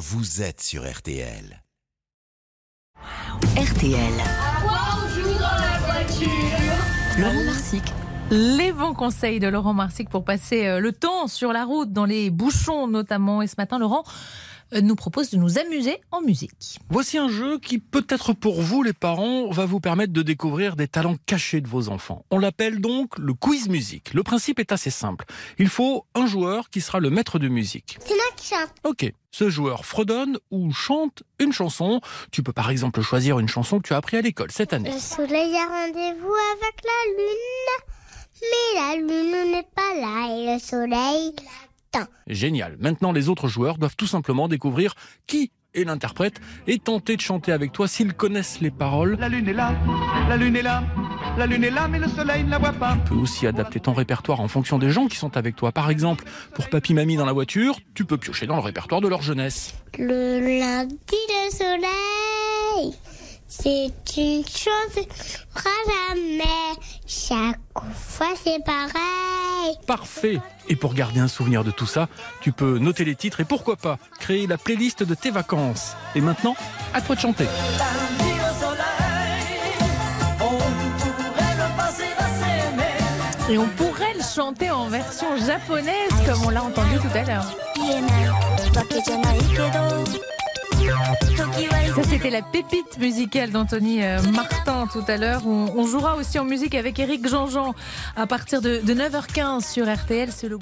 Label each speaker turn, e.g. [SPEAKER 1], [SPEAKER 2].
[SPEAKER 1] vous êtes sur RTL.
[SPEAKER 2] RTL. Laurent Marsic.
[SPEAKER 3] Les bons conseils de Laurent Marsic pour passer euh, le temps sur la route, dans les bouchons notamment. Et ce matin, Laurent nous propose de nous amuser en musique.
[SPEAKER 4] Voici un jeu qui, peut-être pour vous les parents, va vous permettre de découvrir des talents cachés de vos enfants. On l'appelle donc le quiz musique. Le principe est assez simple. Il faut un joueur qui sera le maître de musique.
[SPEAKER 5] C'est moi qui chante.
[SPEAKER 4] Ok, ce joueur fredonne ou chante une chanson. Tu peux par exemple choisir une chanson que tu as appris à l'école cette année.
[SPEAKER 5] Le soleil a rendez-vous avec la lune. Mais la lune n'est pas là et le soleil
[SPEAKER 4] Génial. Maintenant, les autres joueurs doivent tout simplement découvrir qui est l'interprète et tenter de chanter avec toi s'ils connaissent les paroles.
[SPEAKER 6] La lune est là, la lune est là, la lune est là, mais le soleil ne la voit pas.
[SPEAKER 4] Tu peux aussi adapter ton répertoire en fonction des gens qui sont avec toi. Par exemple, pour papy mamie dans la voiture, tu peux piocher dans le répertoire de leur jeunesse.
[SPEAKER 5] Le lundi, le soleil, c'est une chose fera jamais. Chaque fois, c'est pareil.
[SPEAKER 4] Parfait. Et pour garder un souvenir de tout ça, tu peux noter les titres et pourquoi pas créer la playlist de tes vacances. Et maintenant, à toi de chanter.
[SPEAKER 3] Et on pourrait le chanter en version japonaise, comme on l'a entendu tout à l'heure. C'était la pépite musicale d'Anthony euh, Martin tout à l'heure. On, jouera aussi en musique avec Eric Jean-Jean à partir de, de 9h15 sur RTL. C'est le.